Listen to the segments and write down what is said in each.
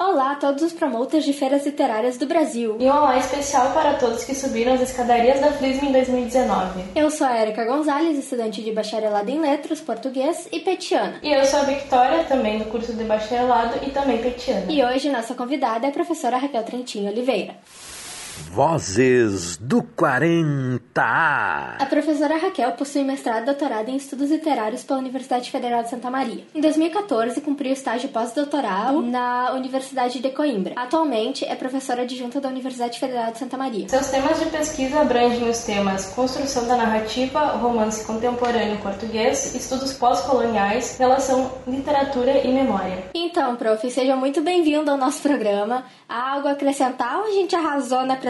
Olá a todos os promotores de feiras literárias do Brasil. E um olá especial para todos que subiram as escadarias da FLISM em 2019. Eu sou a Erika Gonzalez, estudante de bacharelado em letras, português e petiana. E eu sou a Victoria, também do curso de bacharelado e também petiana. E hoje nossa convidada é a professora Raquel Trentinho Oliveira. Vozes do 40A. A professora Raquel possui mestrado e doutorado em estudos literários pela Universidade Federal de Santa Maria. Em 2014, cumpriu estágio pós-doutoral na Universidade de Coimbra. Atualmente, é professora adjunta da Universidade Federal de Santa Maria. Seus temas de pesquisa abrangem os temas construção da narrativa, romance contemporâneo português, estudos pós-coloniais, relação literatura e memória. Então, prof, seja muito bem-vindo ao nosso programa. Há algo a acrescentar ou a gente arrasou na apresentação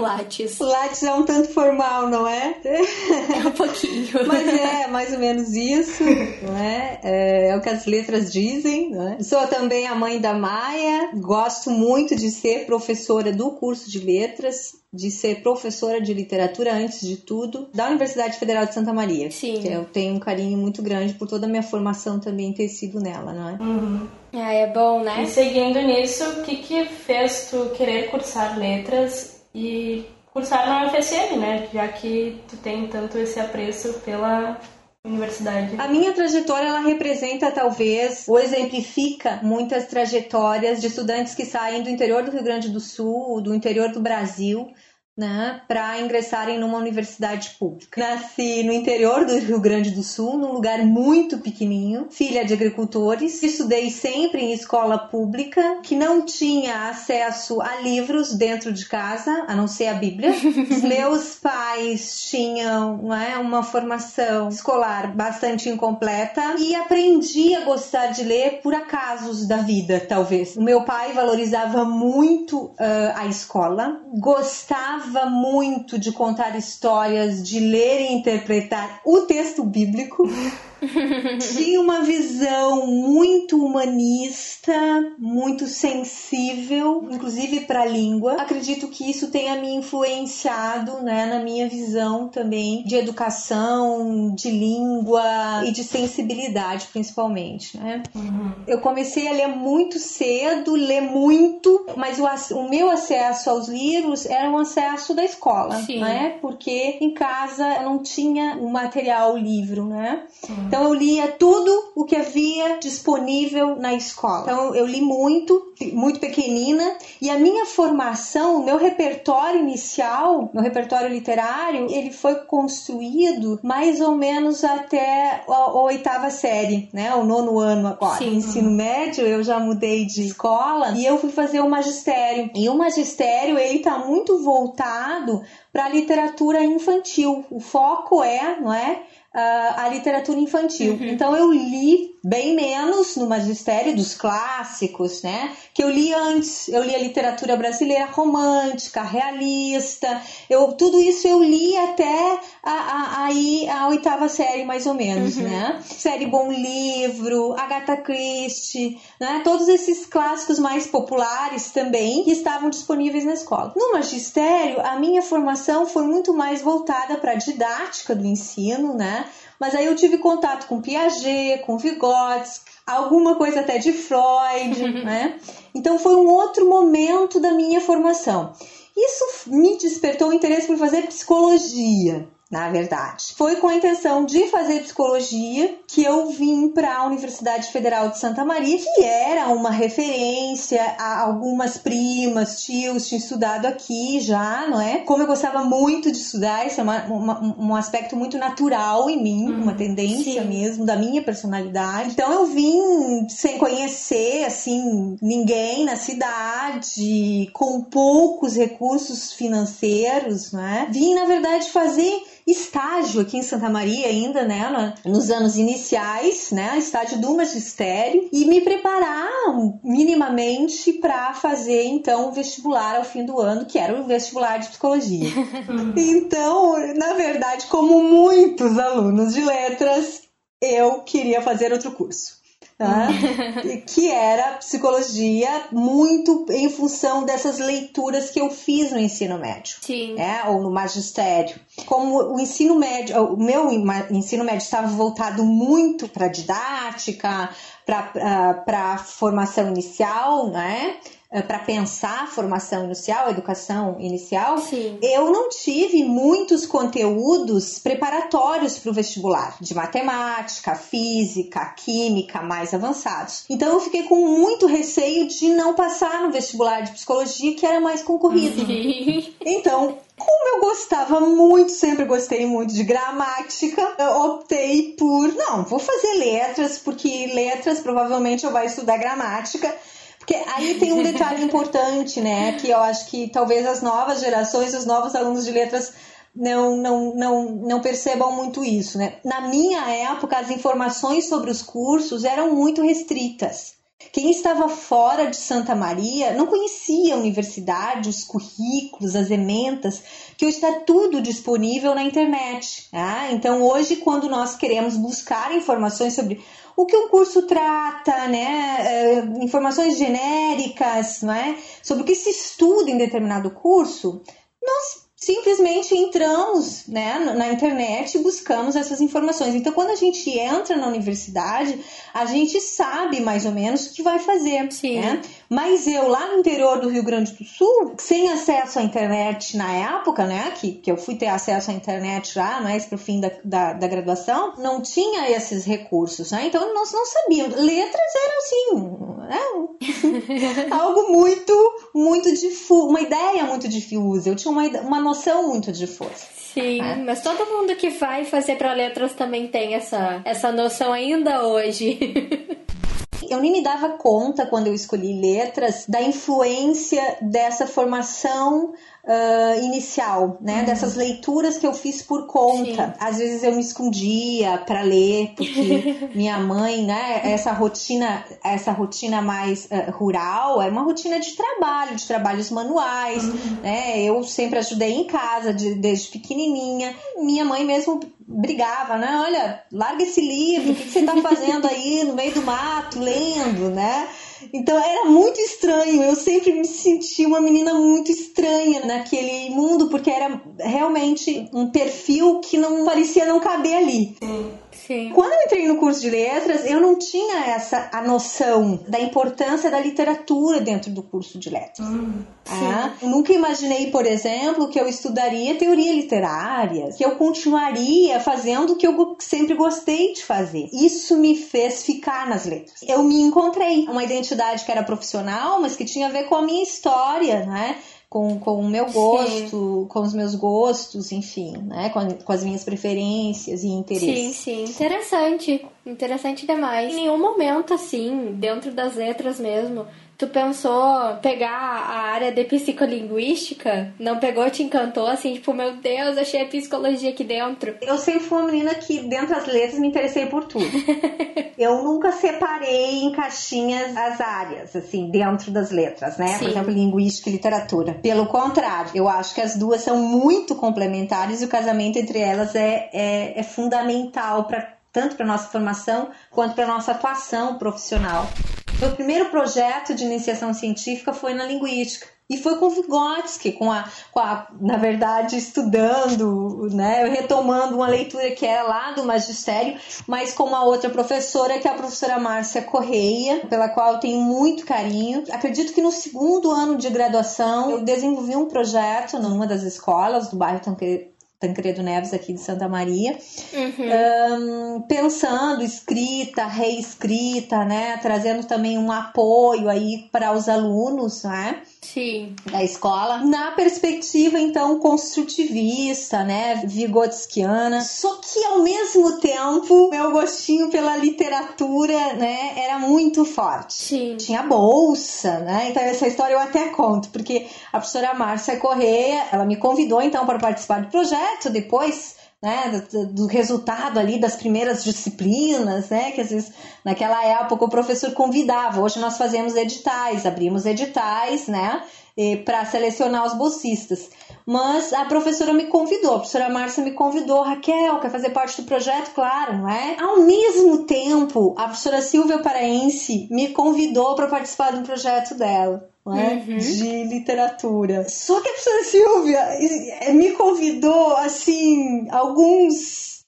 Lattes? Lattes é um tanto formal, não é? É um pouquinho. Mas é mais ou menos isso, não é? É, é o que as letras dizem, não é? Sou também a mãe da Maia, gosto muito de ser professora do curso de letras, de ser professora de literatura antes de tudo, da Universidade Federal de Santa Maria. Sim. Que eu tenho um carinho muito grande por toda a minha formação também ter sido nela, não é? Uhum. É, é bom, né? E seguindo nisso, o que que fez tu querer cursar letras e cursar na UFSM, né? Já que tu tem tanto esse apreço pela universidade. A minha trajetória ela representa talvez ou exemplifica muitas trajetórias de estudantes que saem do interior do Rio Grande do Sul, do interior do Brasil, né, para ingressarem numa universidade pública. Nasci no interior do Rio Grande do Sul, num lugar muito pequenininho, filha de agricultores. Estudei sempre em escola pública, que não tinha acesso a livros dentro de casa, a não ser a Bíblia. Os meus pais tinham não é, uma formação escolar bastante incompleta e aprendi a gostar de ler por acasos da vida, talvez. O meu pai valorizava muito uh, a escola, gostava muito de contar histórias, de ler e interpretar o texto bíblico. Tinha uma visão muito humanista, muito sensível, inclusive para a língua. Acredito que isso tenha me influenciado né, na minha visão também de educação, de língua e de sensibilidade, principalmente. Né? Uhum. Eu comecei a ler muito cedo, ler muito, mas o, o meu acesso aos livros era um acesso da escola, Sim. né? Porque em casa eu não tinha o material, o livro, né? Uhum. Então eu lia tudo o que havia disponível na escola. Então eu li muito, muito pequenina, e a minha formação, o meu repertório inicial, meu repertório literário, ele foi construído mais ou menos até a, a oitava série, né? O nono ano agora. Sim. No ensino médio eu já mudei de escola e eu fui fazer o magistério. E o magistério ele tá muito voltado para a literatura infantil. O foco é, não é? A literatura infantil. Uhum. Então eu li bem menos no magistério dos clássicos, né? Que eu li antes. Eu li a literatura brasileira romântica, realista. Eu tudo isso eu li até a, a, aí a oitava série mais ou menos, Uhum. né? Série Bom Livro, Agatha Christie, né? Todos esses clássicos mais populares também que estavam disponíveis na escola. No magistério, a minha formação foi muito mais voltada para a didática do ensino, né? Mas aí eu tive contato com Piaget, com Vygotsky, alguma coisa até de Freud, né? Então foi um outro momento da minha formação. Isso me despertou o interesse por fazer psicologia, na verdade. Foi com a intenção de fazer psicologia que eu vim para a Universidade Federal de Santa Maria, que era uma referência a algumas primas, tios tinham estudado aqui já, não é? Como eu gostava muito de estudar, isso é uma, uma, um aspecto muito natural em mim, uma tendência sim. mesmo da minha personalidade. Então eu vim sem conhecer assim ninguém na cidade, com poucos recursos financeiros, né? Vim na verdade fazer estágio aqui em Santa Maria ainda, né, no- nos anos iniciais, né, estágio do magistério e me preparar minimamente para fazer então o vestibular ao fim do ano, que era o vestibular de psicologia. Então, na verdade, como muitos alunos de letras, eu queria fazer outro curso. Tá? E que era psicologia muito em função dessas leituras que eu fiz no ensino médio Sim. né, ou no magistério. Como o ensino médio, o meu ensino médio estava voltado muito para didática, para para a formação inicial, né? Eh, para pensar a formação inicial, a educação inicial, Sim. eu não tive muitos conteúdos preparatórios para o vestibular, de matemática, física, química mais avançados. Então eu fiquei com muito receio de não passar no vestibular de psicologia, que era mais concorrido. Sim. Então, como eu gostava muito, sempre gostei muito de gramática, eu optei por, não, vou fazer letras, porque letras provavelmente eu vou estudar gramática. Porque aí tem um detalhe importante, né? Que eu acho que talvez as novas gerações, os novos alunos de letras não, não, não, não percebam muito isso, né? Na minha época, as informações sobre os cursos eram muito restritas. Quem estava fora de Santa Maria não conhecia a universidade, os currículos, as ementas, que hoje está tudo disponível na internet. Tá? Então, hoje, quando nós queremos buscar informações sobre o que um curso trata, né? É, informações genéricas, né? sobre o que se estuda em determinado curso, nós simplesmente entramos né, na internet e buscamos essas informações. Então, quando a gente entra na universidade, a gente sabe mais ou menos o que vai fazer. Sim. Né? Mas eu, lá no interior do Rio Grande do Sul, sem acesso à internet na época, né, que, que eu fui ter acesso à internet já mais pro fim da, da, da graduação, não tinha esses recursos. Né? Então, nós não sabíamos. Letras eram assim, né? algo muito, muito difuso, uma ideia muito difusa. Eu tinha uma, uma noção muito difusa. Sim, É. mas todo mundo que vai fazer para letras também tem essa, essa noção ainda hoje. Eu nem me dava conta, quando eu escolhi letras, da influência dessa formação ah, inicial, né? Dessas leituras que eu fiz por conta. Sim. Às vezes eu me escondia para ler, porque minha mãe, né? Essa rotina, essa rotina mais ah, rural é uma rotina de trabalho, de trabalhos manuais, né? Eu sempre ajudei em casa, de- desde pequenininha. Minha mãe mesmo brigava, né? Olha, larga esse livro, o que, você tá fazendo aí no meio do mato, lendo, né? Então era muito estranho, eu sempre me senti uma menina muito estranha naquele mundo, porque era realmente um perfil que não parecia não caber ali. Sim. Quando eu entrei no curso de letras, eu não tinha essa a noção da importância da literatura dentro do curso de letras. Ah, eu nunca imaginei, por exemplo, que eu estudaria teoria literária, que eu continuaria fazendo o que eu sempre gostei de fazer. Isso me fez ficar nas letras. Eu me encontrei uma identidade que era profissional, mas que tinha a ver com a minha história, né? Com, com o meu gosto, com os meus gostos, enfim, né? Com, a- com as minhas preferências e interesses. Sim, sim. Interessante. Interessante demais. Em nenhum momento, assim, dentro das letras mesmo, tu pensou pegar a área de psicolinguística? Não pegou, te encantou, assim, tipo, meu Deus, achei a psicologia aqui dentro. Eu sempre fui uma menina que, dentro das letras, me interessei por tudo. eu nunca separei em caixinhas as áreas, assim, dentro das letras, né? Por Sim. exemplo, linguística e literatura. Pelo contrário, eu acho que as duas são muito complementares e o casamento entre elas é, é, é fundamental para tanto para nossa formação quanto para nossa atuação profissional. Meu primeiro projeto de iniciação científica foi na linguística. E foi com Vygotsky, com a, com a, na verdade, estudando, né, retomando uma leitura que era lá do magistério, mas com uma outra professora, que é a professora Márcia Correia, pela qual eu tenho muito carinho. Acredito que no segundo ano de graduação eu desenvolvi um projeto numa das escolas do bairro Tancre- Tancredo Neves, aqui de Santa Maria, Ahn, pensando escrita, reescrita, né, trazendo também um apoio aí para os alunos, né, Sim. da escola, na perspectiva então construtivista, né, vigotskiana. Só que ao mesmo tempo, meu gostinho pela literatura, né, era muito forte Sim. tinha bolsa, né? Então essa história eu até conto, porque a professora Márcia Correia, ela me convidou então para participar do projeto depois, né, do, do resultado ali das primeiras disciplinas, né, que às vezes naquela época o professor convidava. Hoje nós fazemos editais, abrimos editais, né, para selecionar os bolsistas. Mas a professora me convidou, a professora Márcia me convidou, Raquel, quer fazer parte do projeto? Claro, não é? Ao mesmo tempo, a professora Silvia Paraense me convidou para participar do projeto dela. Não é? De literatura. Só que a professora Silvia me convidou assim alguns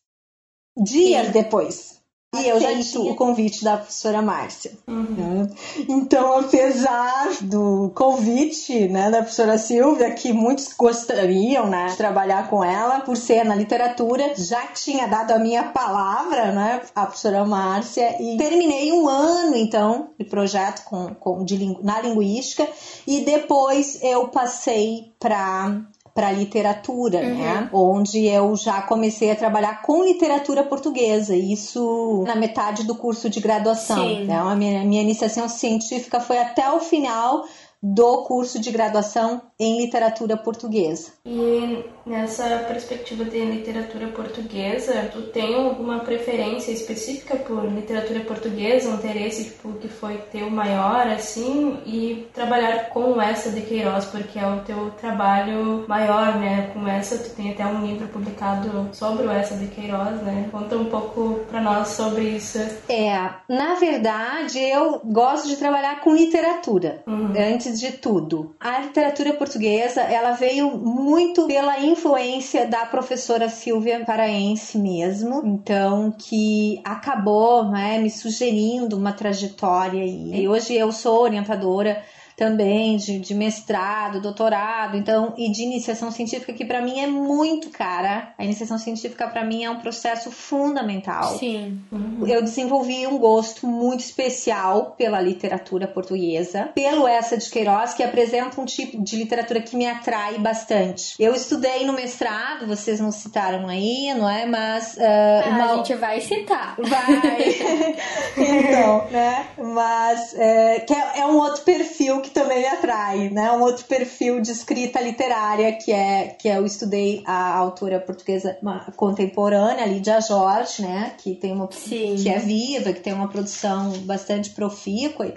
dias depois. E eu já tinha o convite da professora Márcia. Uhum. Então, apesar do convite né, da professora Silvia, que muitos gostariam né, de trabalhar com ela, por ser na literatura, já tinha dado a minha palavra né, à professora Márcia e terminei um ano, então, de projeto com, com, de, na linguística e depois eu passei para para literatura, uhum. né? Onde eu já comecei a trabalhar com literatura portuguesa, isso na metade do curso de graduação. Sim. Né? A minha, minha iniciação científica foi até o final do curso de graduação em literatura portuguesa. E nessa perspectiva de literatura portuguesa, tu tem alguma preferência específica por literatura portuguesa, um interesse tipo, que foi teu maior assim e trabalhar com essa de Queiroz, porque é o teu trabalho maior, né? Com essa tu tem até um livro publicado sobre o essa de Queiroz, né? Conta um pouco para nós sobre isso. É, na verdade, eu gosto de trabalhar com literatura. Uhum. Antes antes de tudo. A literatura portuguesa, ela veio muito pela influência da professora Silvia Paraense mesmo, então que acabou né, me sugerindo uma trajetória e hoje eu sou orientadora também de, de mestrado, doutorado, então, e de iniciação científica, que para mim é muito cara. A iniciação científica para mim é um processo fundamental. Sim. Uhum. Eu desenvolvi um gosto muito especial pela literatura portuguesa, pelo essa de Queiroz, que apresenta um tipo de literatura que me atrai bastante. Eu estudei no mestrado, vocês não citaram aí, não é? Mas. Uh, uma... A gente vai citar. Vai. então, né? Mas é, que é, é um outro perfil que também me atrai, né? Um outro perfil de escrita literária que é que eu estudei a autora portuguesa contemporânea, Lídia Jorge, né? Que tem uma Sim. que é viva, que tem uma produção bastante profícua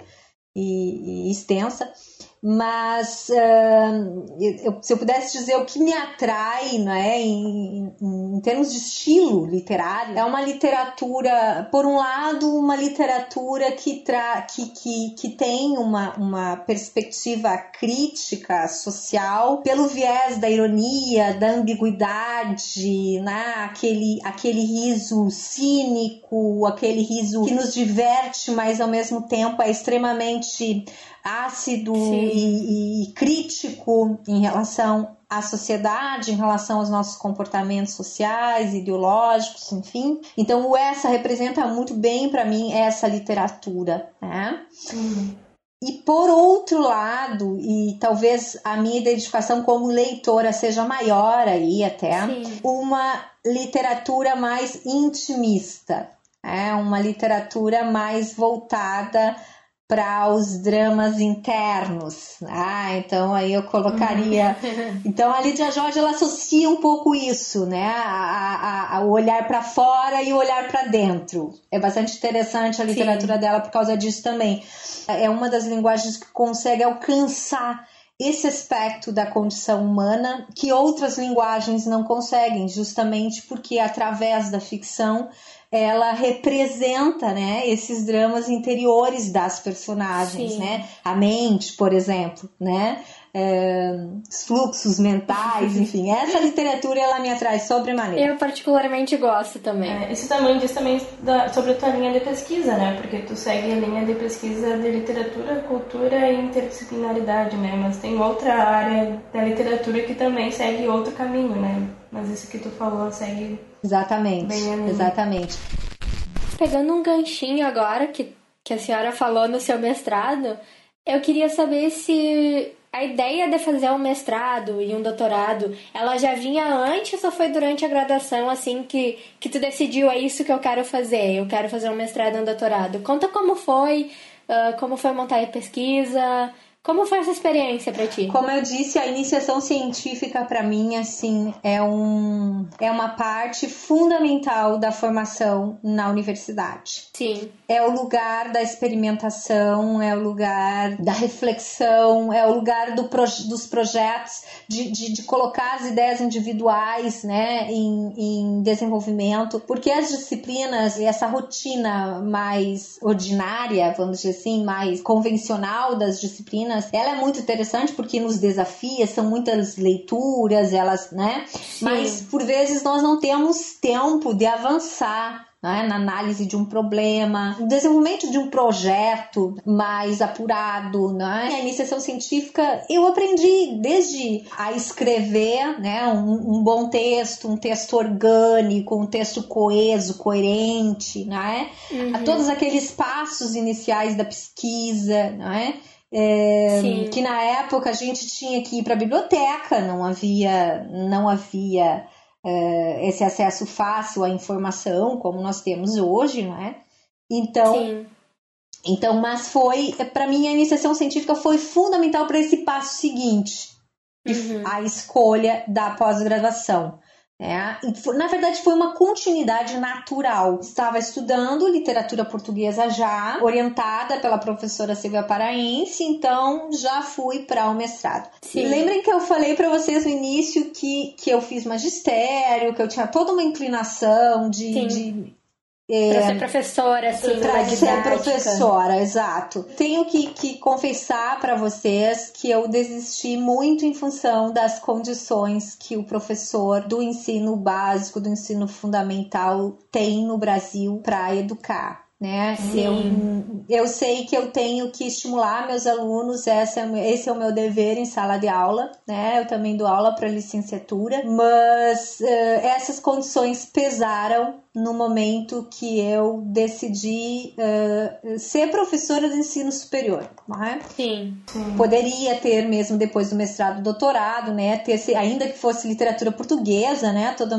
e, e extensa. Mas uh, eu, se eu pudesse dizer o que me atrai né, em, em, em, termos de estilo literário, é uma literatura, por um lado, uma literatura que, tra que, que, que tem uma, uma perspectiva crítica social pelo viés da ironia, da ambiguidade, né, aquele, aquele riso cínico, aquele riso que nos diverte, mas ao mesmo tempo é extremamente ácido e, e, crítico em relação à sociedade, em relação aos nossos comportamentos sociais, ideológicos, enfim. Então, o essa representa muito bem para mim essa literatura, né? Uhum. E por outro lado, e talvez a minha identificação como leitora seja maior aí até, Sim. uma literatura mais intimista, é uma literatura mais voltada para os dramas internos. Ah, então aí eu colocaria. Então a Lídia Jorge ela associa um pouco isso, né? A, a, a o olhar para fora e o olhar para dentro. É bastante interessante a literatura Sim. dela por causa disso também. É uma das linguagens que consegue alcançar esse aspecto da condição humana que outras linguagens não conseguem, justamente porque através da ficção ela representa, né, esses dramas interiores das personagens, Sim. né? A mente, por exemplo, né? É, fluxos mentais, enfim, essa literatura ela me atrai sobremaneira. Eu particularmente gosto também. É, isso também diz também da, sobre a tua linha de pesquisa, né? Porque tu segue a linha de pesquisa de literatura, cultura e interdisciplinaridade, né? Mas tem outra área da literatura que também segue outro caminho, né? Mas isso que tu falou segue Exatamente, exatamente. Pegando um ganchinho agora que, que a senhora falou no seu mestrado, eu queria saber se a ideia de fazer um mestrado e um doutorado, ela já vinha antes ou foi durante a graduação, assim, que, que tu decidiu, é isso que eu quero fazer, eu quero fazer um mestrado e um doutorado? Conta como foi, uh, como foi montar a pesquisa, como foi essa experiência para ti? Como eu disse, a iniciação científica para mim assim é um é uma parte fundamental da formação na universidade. Sim. É o lugar da experimentação, é o lugar da reflexão, é o lugar do dos projetos de, de, de, colocar as ideias individuais, né, em, em desenvolvimento, porque as disciplinas e essa rotina mais ordinária, vamos dizer assim, mais convencional das disciplinas ela é muito interessante porque nos desafia, são muitas leituras, elas, né? Sim. Mas por vezes nós não temos tempo de avançar né, na análise de um problema, no desenvolvimento de um projeto mais apurado, né? A iniciação científica eu aprendi desde a escrever, né, um, um bom texto, um texto orgânico, um texto coeso, coerente, né? Uhum. A todos aqueles passos iniciais da pesquisa, né? É, que na época a gente tinha que ir para a biblioteca, não havia, não havia é, esse acesso fácil à informação como nós temos hoje, não é? Então, Sim. então, mas foi para mim a iniciação científica foi fundamental para esse passo seguinte, uhum. a escolha da pós-graduação. É, na verdade, foi uma continuidade natural. Estava estudando literatura portuguesa já, orientada pela professora Silvia Paraense, então já fui para o mestrado. Sim. Lembrem que eu falei para vocês no início que, que eu fiz magistério, que eu tinha toda uma inclinação de, de é, para ser professora, assim, para ser professora, exato. Tenho que, que confessar para vocês que eu desisti muito em função das condições que o professor do ensino básico, do ensino fundamental tem no Brasil para educar né? Eu, eu sei que eu tenho que estimular meus alunos, esse é, esse é o meu dever em sala de aula, né? Eu também dou aula para licenciatura, mas uh, essas condições pesaram no momento que eu decidi uh, ser professora de ensino superior, é? Sim. Poderia ter mesmo depois do mestrado, doutorado, né? Ter ainda que fosse literatura portuguesa, né? Todo o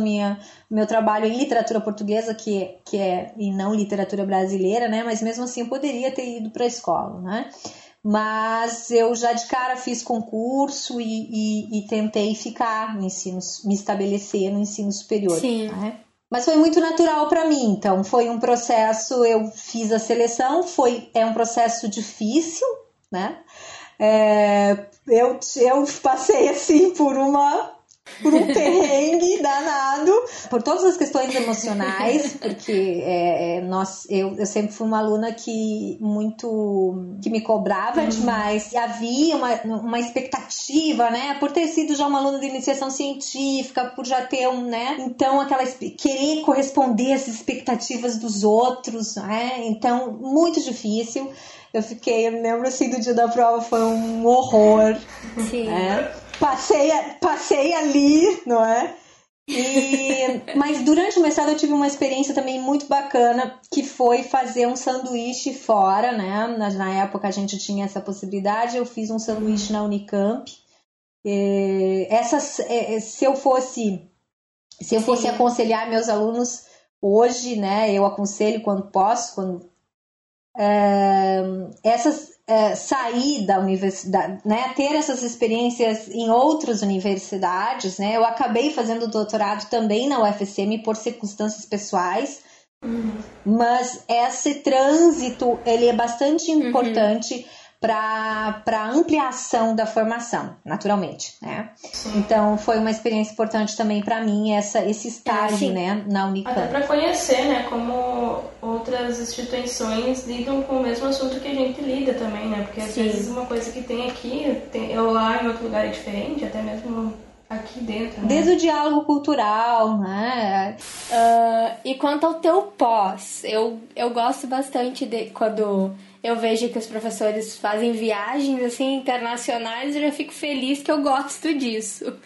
meu trabalho em literatura portuguesa que que é e não literatura brasileira, né? Mas mesmo assim eu poderia ter ido para a escola, né? mas eu já de cara fiz concurso e, e, e, tentei ficar no ensino, me estabelecer no ensino superior. Sim. Né? Mas foi muito natural para mim, então foi um processo, eu fiz a seleção, foi é um processo difícil, né? É, eu, eu passei assim por uma por um perrengue danado, por todas as questões emocionais, porque é, é, nós, eu, eu sempre fui uma aluna que muito que me cobrava uhum. demais. E havia uma, uma expectativa, né? Por ter sido já uma aluna de iniciação científica, por já ter um, né? Então, aquela querer corresponder às expectativas dos outros, né? Então, muito difícil. Eu fiquei, eu me lembro assim do dia da prova, foi um horror. Sim. Né? Passei, passei ali, não é? E, mas durante o mestrado eu tive uma experiência também muito bacana que foi fazer um sanduíche fora, né? Na, na época a gente tinha essa possibilidade. Eu fiz um sanduíche na Unicamp. E, essas, se eu fosse se eu fosse Sim. aconselhar meus alunos hoje, né? Eu aconselho quando posso, quando é, essas é, sair da universidade, né, ter essas experiências em outras universidades, né, eu acabei fazendo doutorado também na UFSM por circunstâncias pessoais, uhum. mas esse trânsito ele é bastante uhum. importante uhum para ampliação da formação, naturalmente, né? Então foi uma experiência importante também para mim essa esse estágio, é, né, na Unicamp. Até para conhecer, né, como outras instituições lidam com o mesmo assunto que a gente lida também, né? Porque às sim. vezes uma coisa que tem aqui, tem, eu lá em outro lugar é diferente, até mesmo aqui dentro. Né? Desde o diálogo cultural, né? Uh, e quanto ao teu pós, eu, eu gosto bastante de quando eu vejo que os professores fazem viagens assim internacionais, eu já fico feliz que eu gosto disso.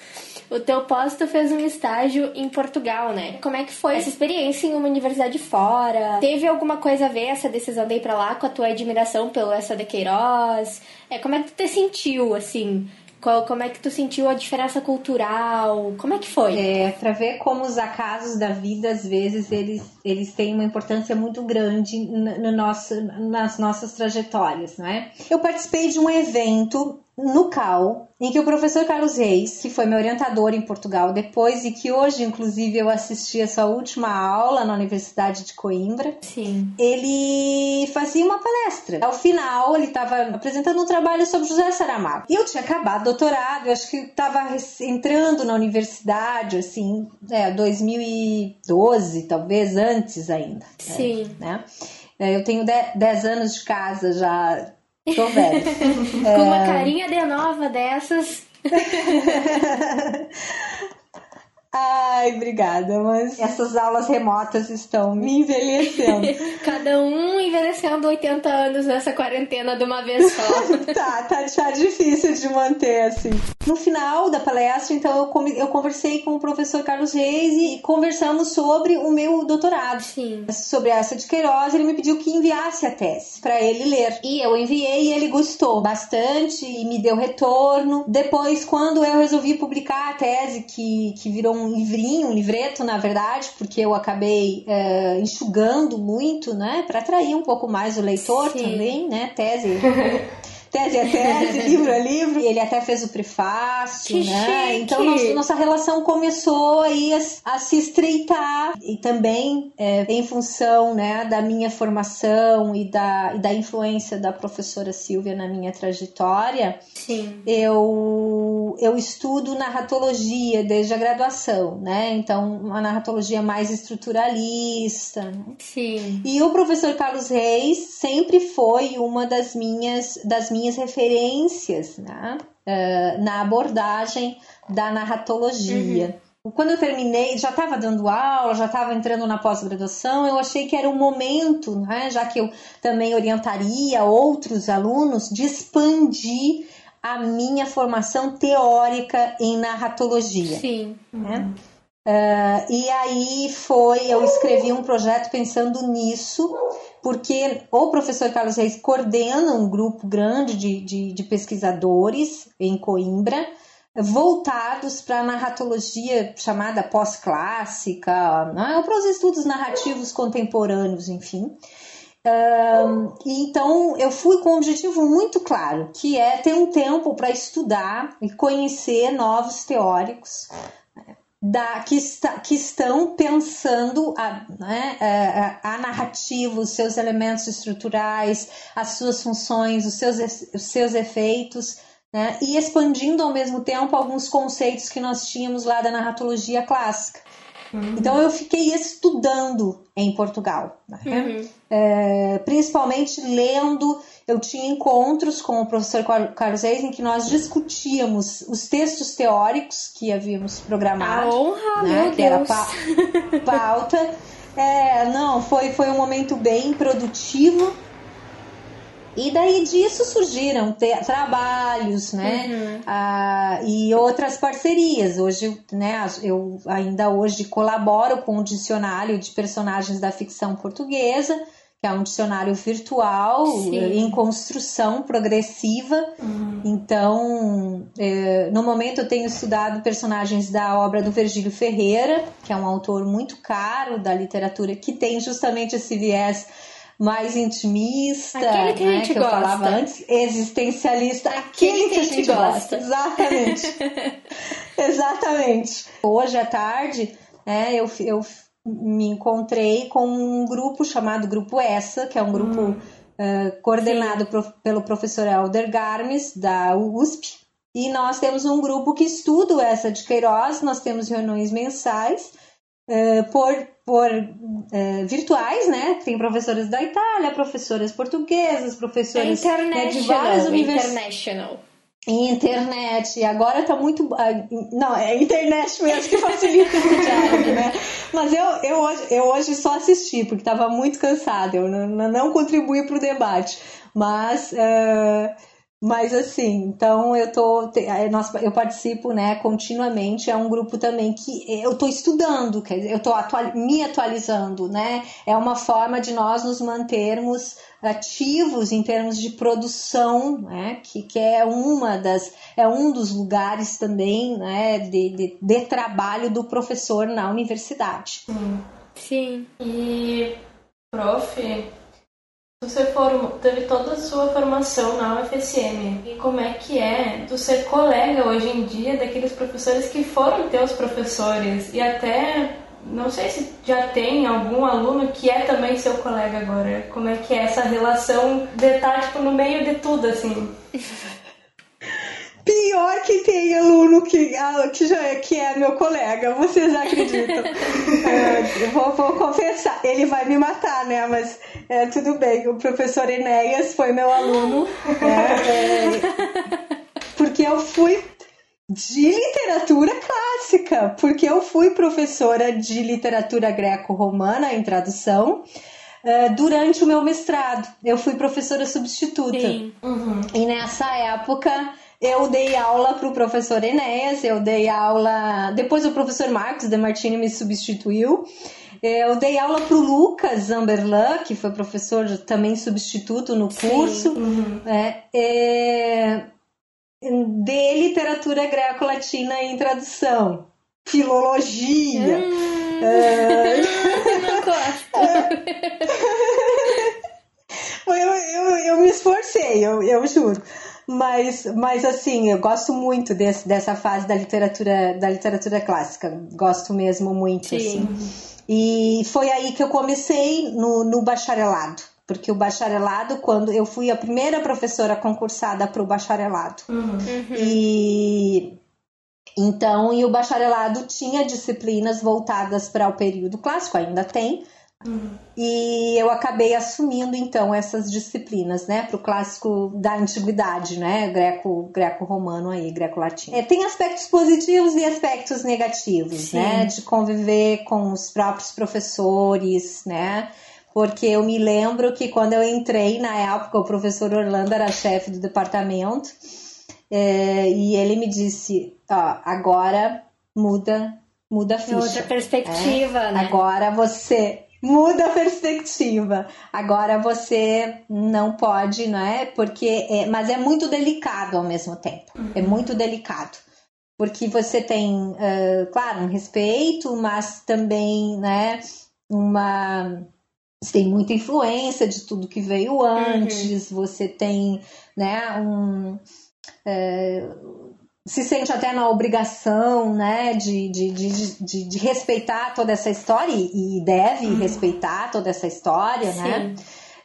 O teu pós tu fez um estágio em Portugal, né? Como é que foi essa experiência em uma universidade fora? Teve alguma coisa a ver essa decisão de ir pra lá com a tua admiração pelo essa de Queiroz? É, como é que tu te sentiu, assim, qual, como é que tu sentiu a diferença cultural? Como é que foi? É, para ver como os acasos da vida, às vezes, eles, eles têm uma importância muito grande no, no nosso, nas nossas trajetórias, não é? Eu participei de um evento no CAL, em que o professor Carlos Reis, que foi meu orientador em Portugal depois e que hoje, inclusive, eu assisti a sua última aula na Universidade de Coimbra, Sim. ele fazia uma palestra. Ao final, ele estava apresentando um trabalho sobre José Saramago. E eu tinha acabado doutorado, eu acho que estava entrando na universidade, assim, é, 2012, talvez antes ainda. Sim. Né? Eu tenho 10 anos de casa já Tô velha. Com uma é. carinha de nova dessas. Ai, obrigada, mas essas aulas remotas estão me envelhecendo. Cada um envelhecendo 80 anos nessa quarentena de uma vez só. tá, tá, tá difícil de manter, assim. No final da palestra, então, eu, eu conversei com o professor Carlos Reis e conversamos sobre o meu doutorado. Sim. Sobre essa de Queiroz, ele me pediu que enviasse a tese para ele ler. E eu enviei e ele gostou bastante e me deu retorno. Depois, quando eu resolvi publicar a tese, que, que virou um livrinho, um livreto, na verdade, porque eu acabei é, enxugando muito, né, para atrair um pouco mais o leitor Sim. também, né, tese. tese é tese, livro é livro. Ele até fez o prefácio, que né? Chique. Então nossa, nossa, relação começou aí a, a se estreitar e também é, em função, né, da minha formação e da, e da influência da professora Silvia na minha trajetória. Sim. Eu eu estudo narratologia desde a graduação, né? Então uma narratologia mais estruturalista. Né? Sim. E o professor Carlos Reis sempre foi uma das minhas das minhas minhas referências né? uh, na abordagem da narratologia. Uhum. Quando eu terminei, já estava dando aula, já estava entrando na pós-graduação, eu achei que era o momento, né, já que eu também orientaria outros alunos, de expandir a minha formação teórica em narratologia. Sim. Né? Uh, e aí foi, eu escrevi um projeto pensando nisso, porque o professor Carlos Reis coordena um grupo grande de, de, de pesquisadores em Coimbra, voltados para a narratologia chamada pós-clássica, né, para os estudos narrativos contemporâneos, enfim. Então eu fui com um objetivo muito claro, que é ter um tempo para estudar e conhecer novos teóricos, da, que, está, que estão pensando a, né, a, a, narrativa, os seus elementos estruturais, as suas funções, os seus, os seus efeitos, né, e expandindo ao mesmo tempo alguns conceitos que nós tínhamos lá da narratologia clássica. Uhum. Então eu fiquei estudando em Portugal, né? uhum. é, principalmente lendo. Eu tinha encontros com o professor Carlos Reis em que nós discutíamos os textos teóricos que havíamos programado, A honra, né? meu que Deus. era pauta. É, não, foi, foi um momento bem produtivo e daí disso surgiram trabalhos, né? Uhum. Ah, e outras parcerias. Hoje, né, eu ainda hoje colaboro com o dicionário de personagens da ficção portuguesa, que é um dicionário virtual Sim. em construção progressiva. Uhum. Então, é, no momento eu tenho estudado personagens da obra do Virgílio Ferreira, que é um autor muito caro da literatura, que tem justamente esse viés mais intimista, aquele que, né, a gente que eu gosta. falava antes, existencialista, aquele, aquele que, a gente gosta. gosta. Exatamente. Exatamente. Hoje à tarde, né, eu, eu me encontrei com um grupo chamado Grupo Essa, que é um grupo hum. uh, coordenado pro, pelo professor Helder Garmes, da USP. E nós temos um grupo que estuda essa de Queiroz, nós temos reuniões mensais uh, por por é, virtuais, né? Tem professoras da Itália, professoras portuguesas, professores né, de várias universidades. Internet, e agora tá muito. Não, é internet mesmo que facilita o diálogo, né? Mas eu, eu, hoje, eu hoje só assisti, porque estava muito cansada, eu não, não contribuí para o debate. Mas. Uh, mas assim, então eu tô, eu participo, né, continuamente. É um grupo também que eu tô estudando, quer dizer, eu tô atual, me atualizando, né? É uma forma de nós nos mantermos ativos em termos de produção, né? Que, que é uma das, é um dos lugares também, né, de, de, de trabalho do professor na universidade. Sim. Sim. E, prof, você teve toda a sua formação na UFSM. E como é que é tu ser colega hoje em dia daqueles professores que foram teus professores? E até, não sei se já tem algum aluno que é também seu colega agora. Como é que é essa relação de estar tipo, no meio de tudo, assim? Pior que tem aluno que, que já é, que é meu colega, vocês acreditam? é, vou, vou confessar, ele vai me matar, né? Mas é, tudo bem, o professor Enéas foi meu aluno. É, é, porque eu fui de literatura clássica, porque eu fui professora de literatura greco-romana em tradução uh, durante o meu mestrado. Eu fui professora substituta. Uhum. E nessa época eu dei aula para o professor Enéas, eu dei aula. Depois o professor Marcos de Martini me substituiu. Eu dei aula para o Lucas Zamberlan, que foi professor também substituto no curso. Uhum. É, é, de literatura greco-latina em tradução. Filologia. Hum, é... Não gosto. eu, eu, eu me esforcei, eu, eu juro. Mas, mas assim, eu gosto muito desse, dessa fase da literatura, da literatura clássica. Gosto mesmo muito, Sim. assim. E foi aí que eu comecei no, no bacharelado. Porque o bacharelado, quando eu fui a primeira professora concursada para o bacharelado. Uhum. E então, e o bacharelado tinha disciplinas voltadas para o período clássico, ainda tem, Uhum. E eu acabei assumindo então essas disciplinas, né, para o clássico da antiguidade, né, greco, greco-romano aí, greco-latino. É, tem aspectos positivos e aspectos negativos, Sim. né, de conviver com os próprios professores, né, porque eu me lembro que quando eu entrei na época o professor Orlando era chefe do departamento é, e ele me disse, ó, agora muda muda a ficha. Outra perspectiva, é? né? Agora você muda a perspectiva. Agora você não pode, não é? Porque é, mas é muito delicado ao mesmo tempo. É uhum. É muito delicado. Porque você tem, uh, claro, um respeito, mas também, né, uma você tem muita influência de tudo que veio uhum. antes, uhum. você tem, né, um uh, se sente até na obrigação né, de, de, de, de, respeitar toda essa história, e deve uhum. respeitar toda essa história, né?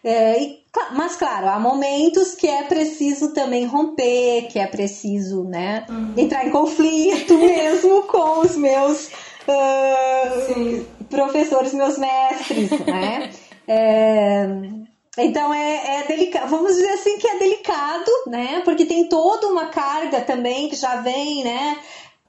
É, mas, claro, há momentos que é preciso também romper, que é preciso né, uhum. entrar em conflito mesmo com os meus uh, professores, meus mestres, né? Então é, é delicado, vamos dizer assim que é delicado, né? Porque tem toda uma carga também que já vem, né?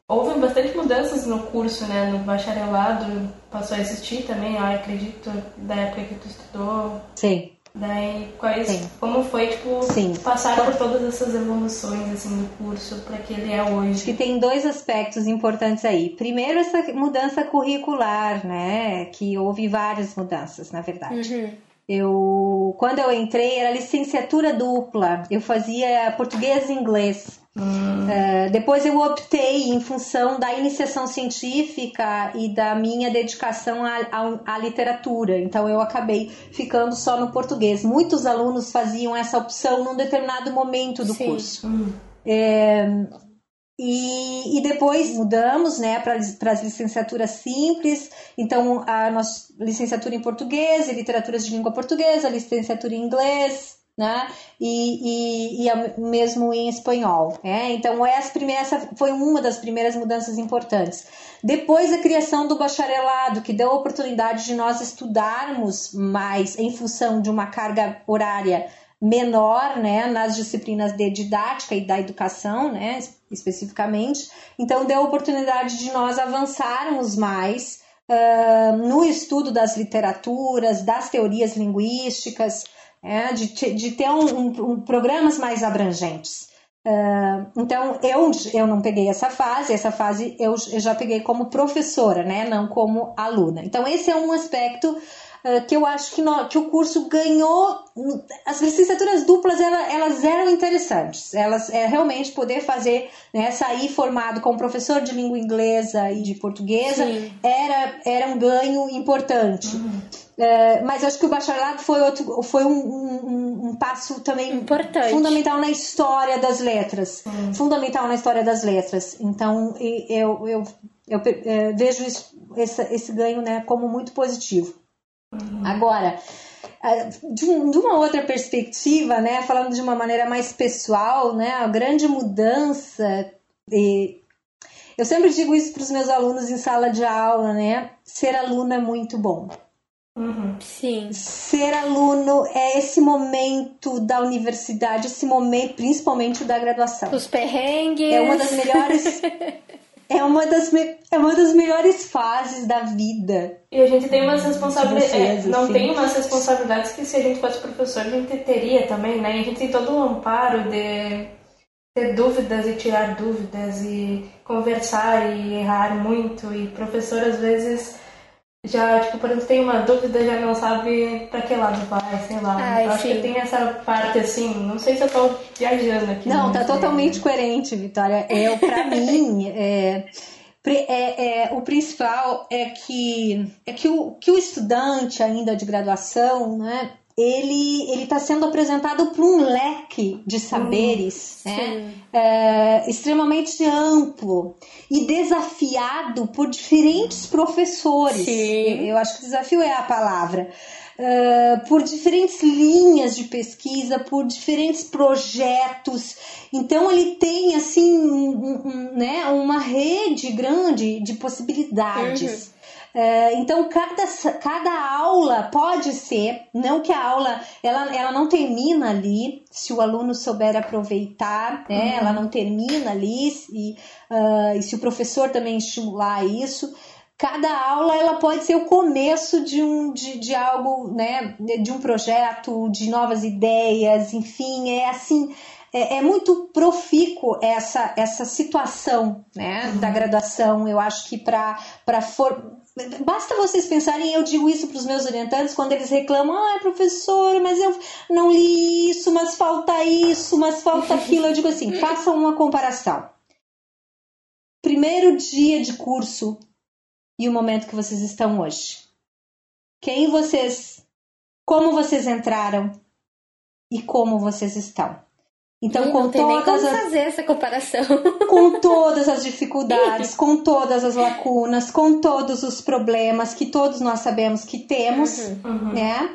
Houve bastante mudanças no curso, né? No bacharelado passou a existir também, eu acredito, da época que tu estudou. Sim. Daí, quais, Sim. como foi, tipo, Sim. passar por todas essas evoluções, assim, do curso para que ele é hoje? Acho que tem dois aspectos importantes aí. Primeiro, essa mudança curricular, né? Que houve várias mudanças, na verdade. Uhum. Eu, quando eu entrei, era licenciatura dupla. Eu fazia português e inglês. Hum. Uh, depois eu optei em função da iniciação científica e da minha dedicação à, literatura. Então eu acabei ficando só no português. Muitos alunos faziam essa opção num determinado momento do Sim. curso. Hum. É, e, e depois mudamos né, para as licenciaturas simples, então a nossa licenciatura em português e literaturas de língua portuguesa, licenciatura em inglês, né? E, e, e mesmo em espanhol. Né? Então, essa, primeira, essa foi uma das primeiras mudanças importantes. Depois, a criação do bacharelado, que deu a oportunidade de nós estudarmos mais em função de uma carga horária menor né, nas disciplinas de didática e da educação, né, especificamente. Então, deu oportunidade de nós avançarmos mais uh, no estudo das literaturas, das teorias linguísticas, é, de, de, ter um, um, um, programas mais abrangentes. Uh, então, eu, eu não peguei essa fase, essa fase eu, eu já peguei como professora, né, não como aluna. Então, esse é um aspecto que eu acho que, no, que o curso ganhou. As licenciaturas duplas elas, elas eram interessantes. Elas é realmente poder fazer, né, sair formado como professor de língua inglesa e de portuguesa era, era um ganho importante. Uhum. Uh, mas acho que o bacharelado foi, outro, foi um, um, um passo também Importante. fundamental na história das letras. Uhum. Fundamental na história das letras. Então eu, eu, eu, eu eh, vejo isso, esse, esse ganho né, como muito positivo. Agora, de, uma outra perspectiva, né, falando de uma maneira mais pessoal, né, a grande mudança, e eu sempre digo isso para os meus alunos em sala de aula, né, ser aluno é muito bom. Uhum. Sim. Ser aluno é esse momento da universidade, esse momento, principalmente da graduação. Os perrengues. É uma das melhores. é uma das, me- é uma das melhores fases da vida. E a gente tem umas responsabilidades. De vocês, não assim. tem umas responsabilidades que se a gente fosse professor a gente teria também, né? E a gente tem todo um amparo de ter dúvidas e tirar dúvidas e conversar e errar muito. E professor às vezes já, tipo, por exemplo, tem uma dúvida já não sabe pra que lado vai, sei lá. Ai, Eu acho que tem essa parte assim, não sei se eu tô viajando aqui. Não, tá mas, é, totalmente coerente, Vitória. É, pra mim, é, é- é, o principal é que, é que, o, que o estudante ainda de graduação, né, ele ele está sendo apresentado para um leque de saberes né, Sim. é, extremamente amplo e desafiado por diferentes professores. Sim. Eu acho que desafio é a palavra. É, por diferentes linhas de pesquisa, por diferentes projetos. Então ele tem assim um- um- né, uma rede grande de possibilidades. É, então cada, cada aula pode ser, não que a aula ela, ela não termina ali, se o aluno souber aproveitar, né, ela não termina ali e, ah, e se o professor também estimular isso, cada aula ela pode ser o começo de um de, de algo, né, de um projeto, de novas ideias, enfim, é assim, é, é muito profícuo essa essa situação, né, da graduação. Eu acho que para para for Basta vocês pensarem, eu digo isso para os meus orientantes quando eles reclamam, ah, professora, mas eu não li isso, mas falta isso, mas falta aquilo. Eu digo assim, façam uma comparação. Primeiro dia de curso e o momento que vocês estão hoje. Quem vocês, como vocês entraram e como vocês estão. Então, com não tem nem todas como as fazer essa comparação. com todas as dificuldades, com todas as lacunas, com todos os problemas que todos nós sabemos que temos, Uhum. né?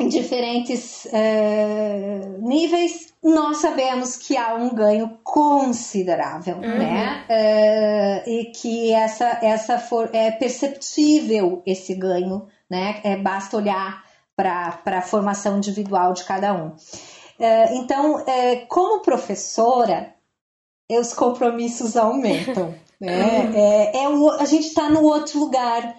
Em diferentes eh, níveis, nós sabemos que há um ganho considerável, né? Eh, e que essa, essa for, é perceptível esse ganho, né? É, basta olhar para a formação individual de cada um. Eh, então, eh, como professora, os compromissos aumentam. Né? É, é o- a gente está no outro lugar.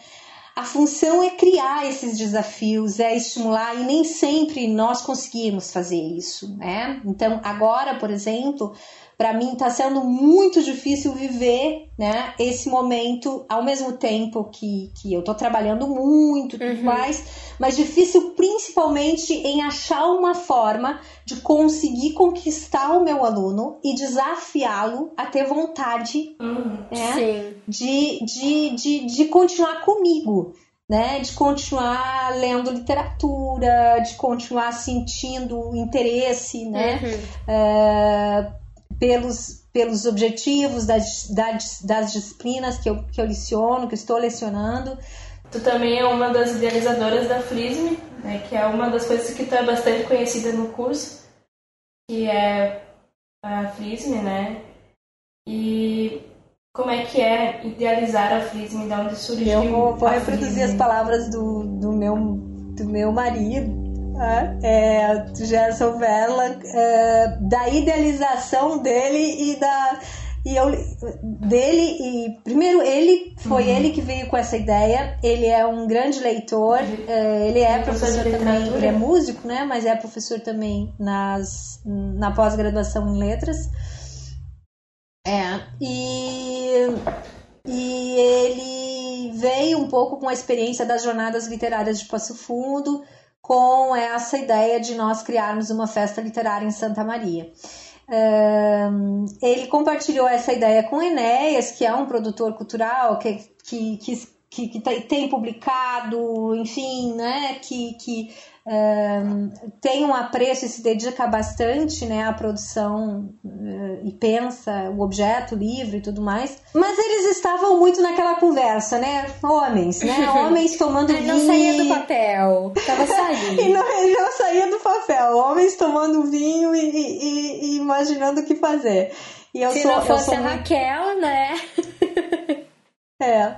A função é criar esses desafios, é estimular, e nem sempre nós conseguimos fazer isso. Né? Então, agora, por exemplo, para mim está sendo muito difícil viver né, esse momento ao mesmo tempo que, que eu estou trabalhando muito e tudo Uhum. mais, mas difícil principalmente em achar uma forma de conseguir conquistar o meu aluno e desafiá-lo a ter vontade Uhum. né, de, de, de, de continuar comigo. Né, de continuar lendo literatura, de continuar sentindo interesse, né, Uhum. é, pelos, pelos objetivos das, das, das disciplinas que eu, que eu leciono, que estou lecionando. Tu também é uma das idealizadoras da FLISM, né, que é uma das coisas que tu é bastante conhecida no curso, que é a FLISM, né? E como é que é idealizar a FLISM, de onde surgiu Eu vou, vou reproduzir as palavras do, do, meu, do meu marido? É, Gerson Vella, é, da idealização dele e da. E eu, dele e primeiro ele foi ele que veio com essa ideia. Ele é um grande leitor é, ele é Ele é professor professor também ele é músico né mas é professor também nas na pós-graduação em letras. É e e ele veio um pouco com a experiência das jornadas literárias de Passo Fundo, com essa ideia de nós criarmos uma festa literária em Santa Maria. Ahn, ele compartilhou essa ideia com Enéas, que é um produtor cultural que, que, que, que, tem publicado, enfim, né, que, que tem um apreço e se dedica bastante né, à produção eh, e pensa o objeto, o livro e tudo mais. Mas eles estavam muito naquela conversa, né? Homens, né? Homens tomando vinho. não saía do papel. Tava E saindo. não, ele não saía do papel. Homens tomando vinho e, e- e imaginando o que fazer. E eu Se sou, não eu fosse sou a muito- Raquel, né? É.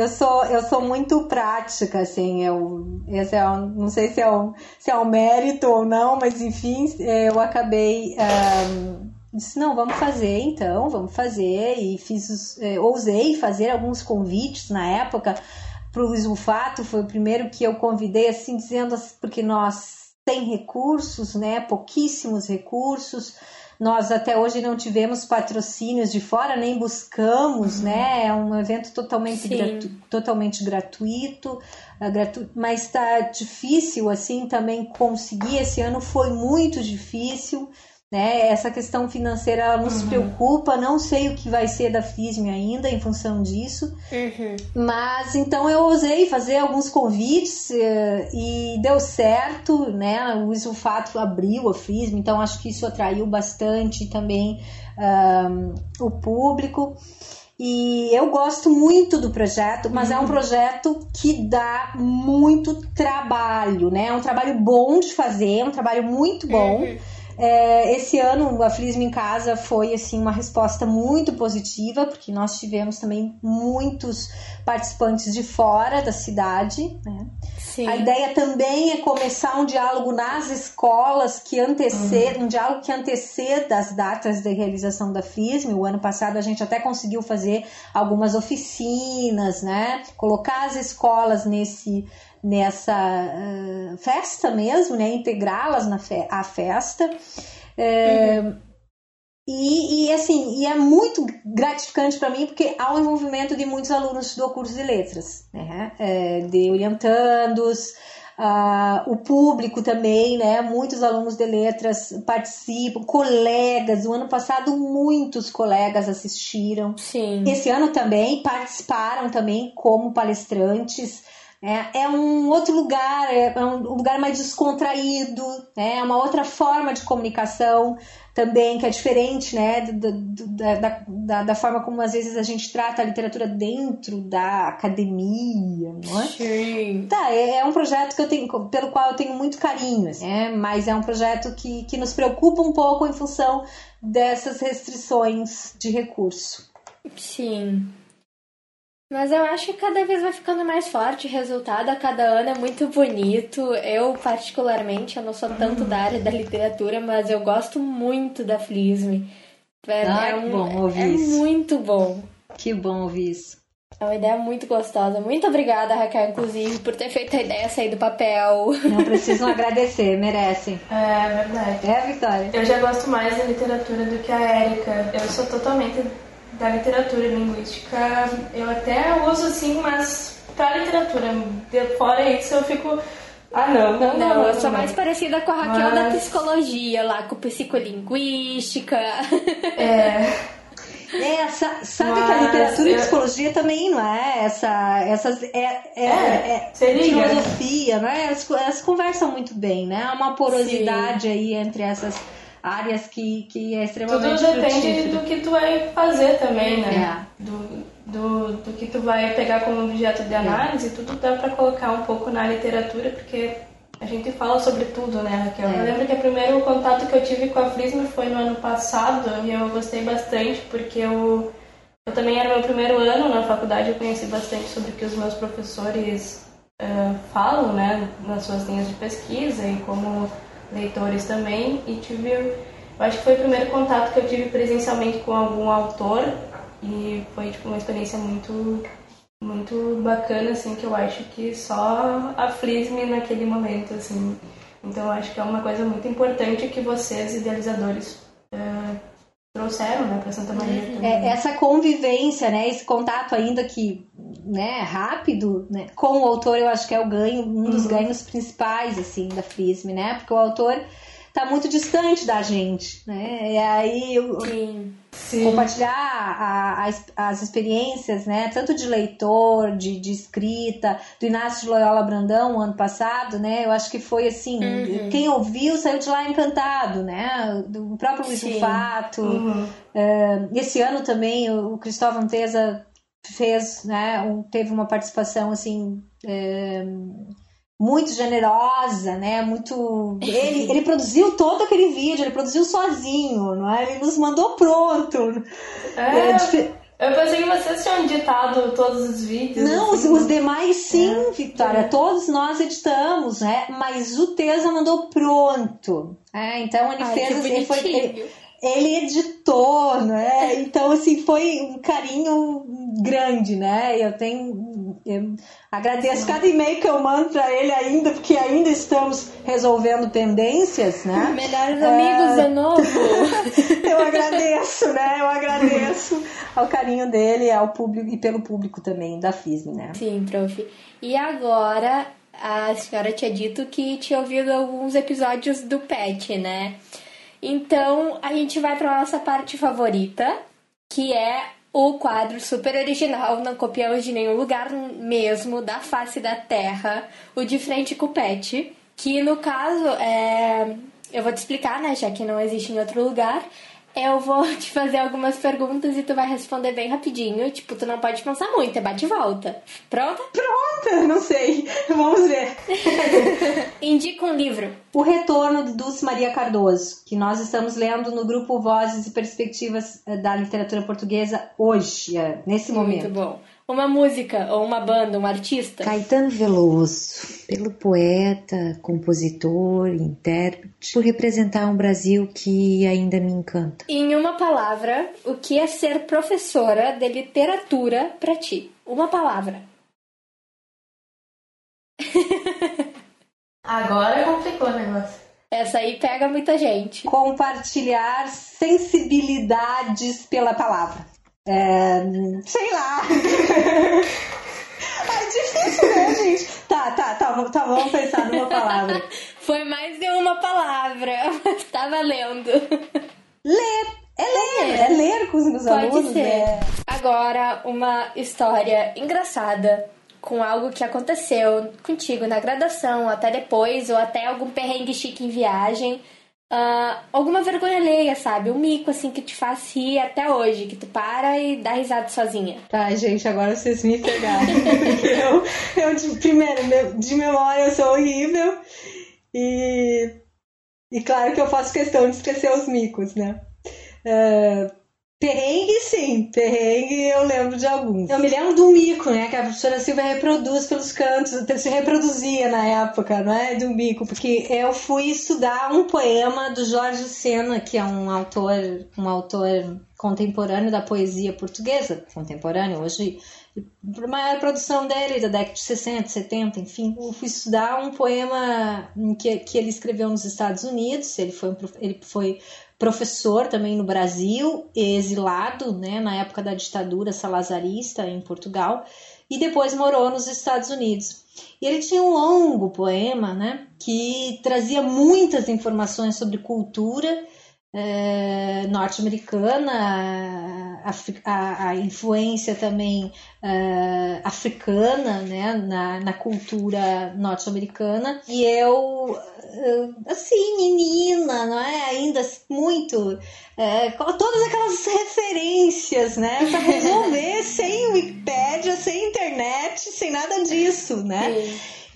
eu sou eu sou muito prática, assim, eu esse é um, não sei se é um se é um mérito ou não, mas enfim, eu acabei um, disse não, vamos fazer então, vamos fazer e fiz é, ousei fazer alguns convites na época para o Luiz Rufato, foi o primeiro que eu convidei assim dizendo porque nós tem recursos, né? Pouquíssimos recursos nós até hoje não tivemos patrocínios de fora, nem buscamos, uhum. né? É um evento totalmente, gratu totalmente gratuito, uh, gratu mas está difícil assim também conseguir. Esse ano foi muito difícil. Né? Essa questão financeira nos uhum. preocupa, não sei o que vai ser da FISM ainda em função disso, uhum. mas então eu ousei fazer alguns convites uh, e deu certo, né? O Isulfato abriu a FISM, então acho que isso atraiu bastante também um, o público. E eu gosto muito do projeto, mas uhum. é um uhum. projeto que dá muito trabalho, né? É um trabalho bom de fazer, é um trabalho muito bom. É, esse ano o Aflismo em Casa foi assim uma resposta muito positiva, porque nós tivemos também muitos participantes de fora da cidade. Né? A ideia também é começar um diálogo nas escolas que anteceda, uhum. um diálogo que anteceda as datas de realização da FISM. O ano passado a gente até conseguiu fazer algumas oficinas, né? Colocar as escolas nesse nessa uh, festa mesmo, né? Integrá-las na fe a festa. É, uhum. E, e, assim, e é muito gratificante para mim porque há o um envolvimento de muitos alunos do curso de letras, né? É, de orientandos, uh, o público também, né? Muitos alunos de letras participam, colegas. O ano passado muitos colegas assistiram. Sim. Esse ano também participaram também como palestrantes. É, é um outro lugar, é, é um lugar mais descontraído, né? é uma outra forma de comunicação também, que é diferente né? Do, da, da, da, forma como às vezes a gente trata a literatura dentro da academia, não é? Sim. Tá, é, é um projeto que eu tenho, pelo qual eu tenho muito carinho, assim, é, mas é um projeto que, que nos preocupa um pouco em função dessas restrições de recurso. Sim. Mas eu acho que cada vez vai ficando mais forte o resultado, a cada ano é muito bonito. Eu, particularmente, eu não sou tanto da área da literatura, mas eu gosto muito da Flisme. É, ah, é um, bom ouvir é isso. muito bom. Que bom ouvir isso. É uma ideia muito gostosa. Muito obrigada, Raquel, inclusive, por ter feito a ideia sair do papel. Não precisam agradecer, merecem. É verdade. É, Vitória? Eu já gosto mais da literatura do que a Érica. Eu sou totalmente da literatura linguística eu até uso assim, mas pra literatura. De fora isso eu fico. Ah, não, não, não. não eu sou não. mais parecida com a Raquel mas... da psicologia, lá com psicolinguística. É. É, sabe Mas que a literatura eu... e psicologia também não é essa, essas é, é, é, é filosofia, não é? Elas, elas, conversam muito bem, né? Há uma porosidade Sim. aí entre essas áreas que, que é extremamente Tudo depende do que tu vai fazer também, né? É. Do, do, do que tu vai pegar como objeto de análise, é. tudo dá para colocar um pouco na literatura, porque a gente fala sobre tudo, né, Raquel? É. Eu lembro que o primeiro contato que eu tive com a Frisma foi no ano passado e eu gostei bastante, porque eu, eu também era meu primeiro ano na faculdade, eu conheci bastante sobre o que os meus professores uh, falam, né, nas suas linhas de pesquisa e como leitores também e tive, eu acho que foi o primeiro contato que eu tive presencialmente com algum autor e foi tipo uma experiência muito muito bacana assim que eu acho que só aflige-me naquele momento assim. Então acho que é uma coisa muito importante que vocês idealizadores uh, trouxeram né, para Santa Maria. Uhum. É, essa convivência, né, esse contato ainda que né, rápido né, com o autor, eu acho que é o ganho, um dos uhum. ganhos principais assim da FISM, né? Porque o autor está muito distante da gente, né? E aí Sim. Sim. compartilhar a, a, as experiências, né? Tanto de leitor, de, de, escrita, do Inácio de Loyola Brandão ano passado, né? Eu acho que foi assim, uhum. quem ouviu saiu de lá encantado, né? Do próprio Luiz Fato. Uhum. Uh, esse ano também o Cristóvão Teza fez, né? Um, teve uma participação assim. Uh, muito generosa, né? Muito. Ele, ele produziu todo aquele vídeo, ele produziu sozinho, não é? Ele nos mandou pronto. É, Eu pensei que vocês tinham editado todos os vídeos. Não, assim. os, os demais sim, É. Vitória. Todos nós editamos, né? Mas o Tesa mandou pronto. É, então ele Ai, fez assim, ele, foi, ele, ele editou, né? Então, assim, foi um carinho grande, né? Eu tenho. Eu agradeço cada e-mail que eu mando pra ele ainda, porque ainda estamos resolvendo pendências, né? Melhores amigos de novo. Eu agradeço, né? Eu agradeço ao carinho dele ao público e pelo público também da FISM, né? Sim, prof. E agora, a senhora tinha dito que tinha ouvido alguns episódios do PET, né? Então, a gente vai para nossa parte favorita, que é o quadro super original, não copiamos de nenhum lugar mesmo, da face da Terra, o de frente com o PET, que no caso é... Eu vou te explicar, né, já que não existe em outro lugar. Eu vou te fazer algumas perguntas e tu vai responder bem rapidinho. Tipo, tu não pode pensar muito, é bate e volta. Pronta? Pronto, não sei. Vamos ver. Indica um livro. O retorno de Dulce Maria Cardoso, que nós estamos lendo no grupo Vozes e Perspectivas eh, da Literatura Portuguesa hoje, eh, nesse momento. Muito bom. Uma música, ou uma banda, um artista. Caetano Veloso, pelo poeta, compositor, intérprete, por representar um Brasil que ainda me encanta. Em uma palavra, o que é ser professora de literatura pra ti? Uma palavra. Agora complicou o negócio. Essa aí pega muita gente. Compartilhar sensibilidades pela palavra. É, sei lá. É difícil, né, gente? Tá, tá, tá, tá, vamos pensar numa palavra. Foi mais de uma palavra, mas tá valendo. Ler. É ler, é ler com os meus Pode alunos. ser. é- Agora, uma história engraçada com algo que aconteceu contigo na graduação, até depois, ou até algum perrengue chique em viagem. Ah, alguma vergonha alheia, sabe? Um mico, assim, que te faz rir até hoje, que tu para e dá risada sozinha. Tá, gente, agora vocês me pegaram. Eu, eu de, primeiro, de memória eu sou horrível. E, e claro que eu faço questão de esquecer os micos, né? É, perrengue, sim. Perrengue eu lembro de alguns. Eu me lembro do mico, né? Que a professora Silvia reproduz pelos cantos. Se reproduzia na época, não é? Do mico. Porque eu fui estudar um poema do Jorge Sena, que é um autor, um autor contemporâneo da poesia portuguesa. Contemporâneo, hoje maior produção dele, da década de 60, 70, enfim. Eu fui estudar um poema que, que ele escreveu nos Estados Unidos. Ele foi, ele foi professor também no Brasil, exilado né, na época da ditadura salazarista em Portugal, e depois morou nos Estados Unidos. E ele tinha um longo poema né, que trazia muitas informações sobre cultura eh, norte-americana, a, a- a influência também eh, africana né, na, na cultura norte-americana. E eu, eh, assim, menina, não é? Ainda muito. com todas aquelas referências, né? Para resolver sem Wikipédia, sem internet, sem nada disso, né?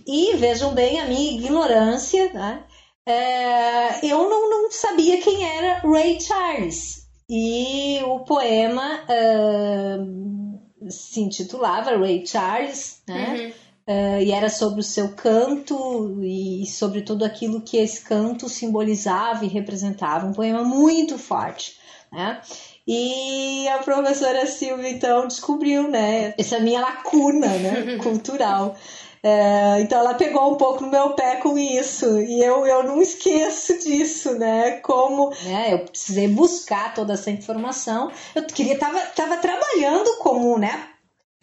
E vejam bem a minha ignorância, né? É, eu não, não sabia quem era Ray Charles. E o poema é, se intitulava Ray Charles, né? É, e era sobre o seu canto e sobre tudo aquilo que esse canto simbolizava e representava. Um poema muito forte, né? E a professora Silvia, então, descobriu, né? Essa minha lacuna, né? Cultural. É, então ela pegou um pouco no meu pé com isso e eu, eu não esqueço disso, né? Como né, eu precisei buscar toda essa informação. Eu queria tava, tava trabalhando como, né?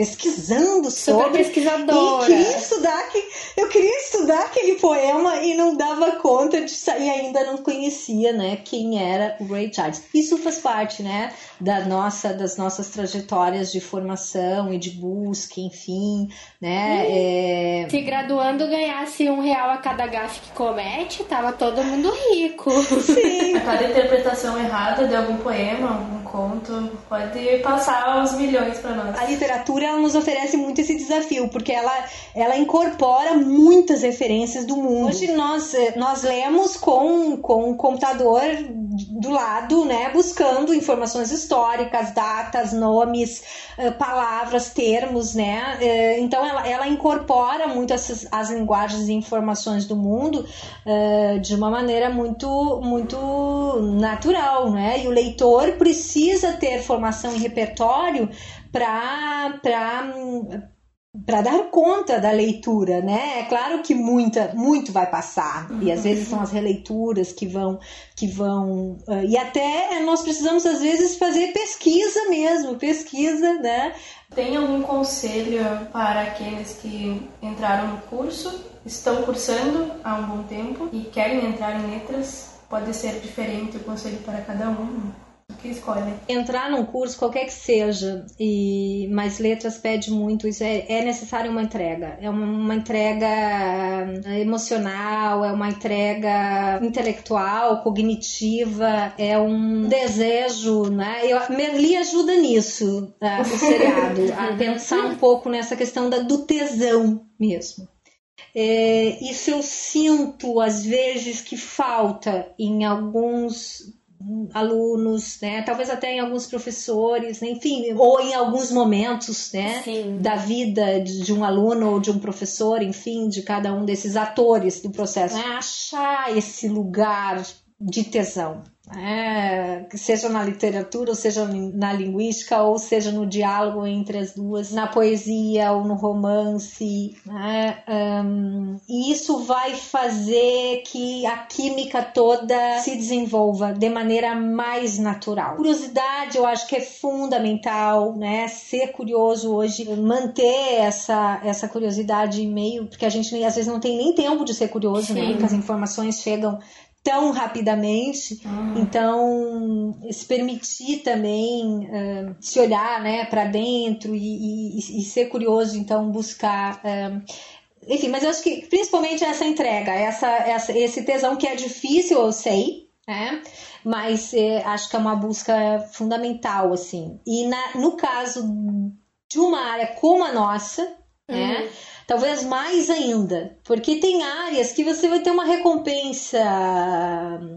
Pesquisando Super sobre pesquisadora. e queria estudar que eu queria estudar aquele poema e não dava conta de sair ainda não conhecia, né, quem era o Ray Charles. Isso faz parte, né, da nossa das nossas trajetórias de formação e de busca, enfim, né? é, Se graduando ganhasse um real a cada gafe que comete, tava todo mundo rico. Sim, Cada interpretação errada de algum poema, algum conto, pode passar os milhões pra nós. A literatura ela nos oferece muito esse desafio, porque ela, ela incorpora muitas referências do mundo. Hoje nós, eh, nós lemos com, com um computador do lado, né, buscando informações históricas, datas, nomes, uh, palavras, termos, né? Uh, então ela, ela incorpora muito essas, as linguagens e informações do mundo de uma maneira muito, muito natural, né? E o leitor precisa ter formação em repertório para para dar conta da leitura, né? É claro que muita, muito vai passar uhum. e às vezes são as releituras que vão, que vão uh, e até nós precisamos às vezes fazer pesquisa mesmo, pesquisa, né? Tem algum conselho para aqueles que entraram no curso, estão cursando há um bom tempo e querem entrar em letras? Pode ser diferente o conselho para cada um que escolhe. Entrar num curso, qualquer que seja, e mais letras pede muito, isso é, é necessário uma entrega. É uma, uma, entrega emocional, é uma entrega intelectual, cognitiva, é um desejo, né? Eu, Merli ajuda nisso, uh, o seriado, a pensar um pouco nessa questão da, do tesão mesmo. É, isso eu sinto às vezes que falta em alguns alunos, né? Talvez até em alguns professores, né? enfim, ou em alguns momentos, né? Sim. Da vida de um aluno ou de um professor, enfim, de cada um desses atores do processo. É achar esse lugar de tesão, é, seja na literatura, ou seja na linguística, ou seja no diálogo entre as duas, na poesia ou no romance. Né? Um, e isso vai fazer que a química toda se desenvolva de maneira mais natural. Curiosidade, eu acho que é fundamental, né? Ser curioso hoje, manter essa, essa curiosidade meio, porque a gente às vezes não tem nem tempo de ser curioso, né? Sim. né? Porque as informações chegam tão rapidamente. Uhum. Então, se permitir também uh, se olhar né, para dentro e, e, e, ser curioso, então buscar. Uh, enfim, mas eu acho que principalmente essa entrega, essa, essa, esse tesão que é difícil, eu sei, né? Mas é, acho que é uma busca fundamental, assim. E na, no caso de uma área como a nossa, né, uhum. né? Talvez mais ainda, porque tem áreas que você vai ter uma recompensa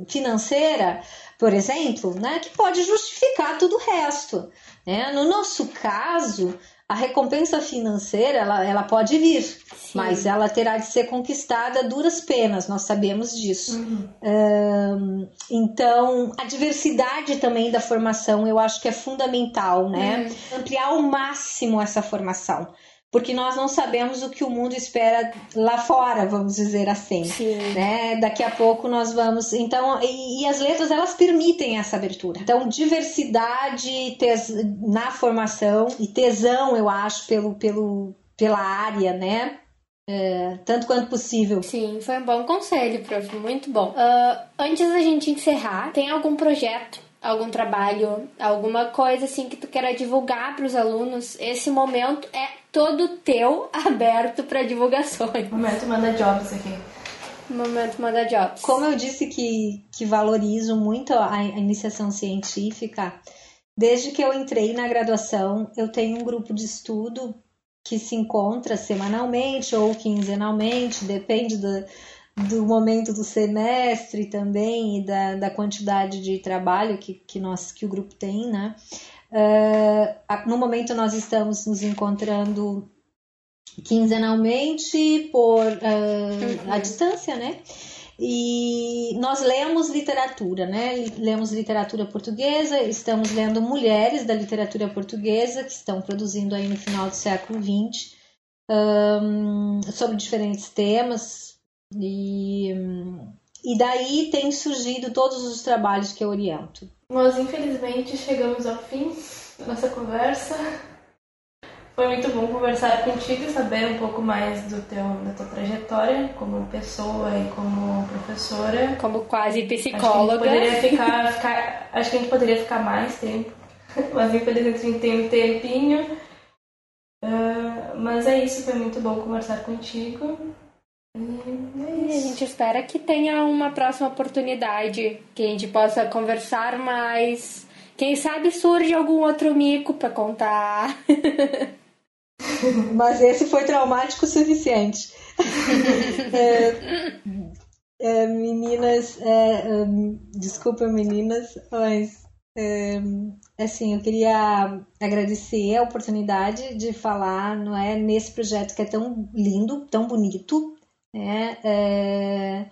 financeira, por exemplo, né, que pode justificar tudo o resto. Né? No nosso caso, a recompensa financeira ela, ela pode vir, Sim. mas ela terá de ser conquistada a duras penas, nós sabemos disso. Uhum. Um, então, a diversidade também da formação eu acho que é fundamental, né? Uhum. Ampliar ao máximo essa formação porque nós não sabemos o que o mundo espera lá fora, vamos dizer assim. Sim. Né? Daqui a pouco nós vamos. Então, e, e as letras elas permitem essa abertura. Então, diversidade tes, na formação e tesão, eu acho, pelo, pelo, pela área, né? É, tanto quanto possível. Sim, foi um bom conselho, prof. Muito bom. Uh, antes da gente encerrar, tem algum projeto algum trabalho, alguma coisa assim que tu queira divulgar para os alunos, esse momento é todo teu, aberto para divulgações. Momento manda jobs aqui. Momento manda jobs. Como eu disse que, que valorizo muito a, a iniciação científica, desde que eu entrei na graduação, eu tenho um grupo de estudo que se encontra semanalmente ou quinzenalmente, depende do, do momento do semestre também e da, da quantidade de trabalho que, que, nós, que o grupo tem, né? Uh, no momento nós estamos nos encontrando quinzenalmente por uh, a distância, né? E nós lemos literatura, né? Lemos literatura portuguesa, estamos lendo mulheres da literatura portuguesa que estão produzindo aí no final do século XX um, sobre diferentes temas, e, e daí tem surgido todos os trabalhos que eu oriento. Nós, infelizmente, chegamos ao fim da nossa conversa. Foi muito bom conversar contigo, saber um pouco mais do teu, da tua trajetória como pessoa e como professora. Como quase psicóloga. Acho que, poderia ficar, ficar, acho que a gente poderia ficar mais tempo, mas infelizmente a gente tem um tempinho. Uh, mas é isso, foi muito bom conversar contigo. E a gente espera que tenha uma próxima oportunidade, que a gente possa conversar mais. Quem sabe surge algum outro mico para contar. Mas esse foi traumático o suficiente. é, é, meninas, é, um, desculpa meninas, mas é, assim, eu queria agradecer a oportunidade de falar, não é, nesse projeto que é tão lindo, tão bonito, né? É,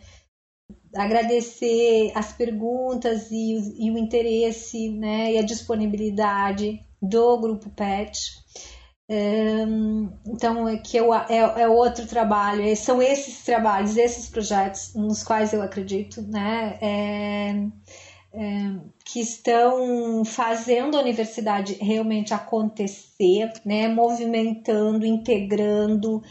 agradecer as perguntas e, e, o interesse, né, e a disponibilidade do grupo PET. É, então, é que eu, é, é outro trabalho, é, são esses trabalhos, esses projetos nos quais eu acredito, né? É, é, que estão fazendo a universidade realmente acontecer, né, movimentando, integrando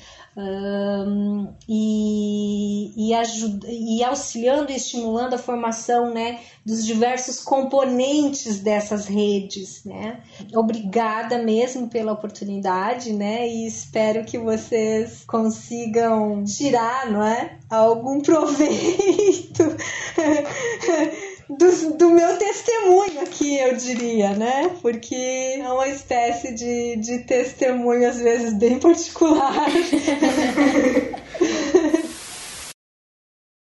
e, e, e auxiliando e estimulando a formação né, dos diversos componentes dessas redes. Né. Obrigada mesmo pela oportunidade né, e espero que vocês consigam tirar não é, algum proveito do, do meu testemunho aqui, eu diria, né? Porque é uma espécie de, de testemunho, às vezes, bem particular.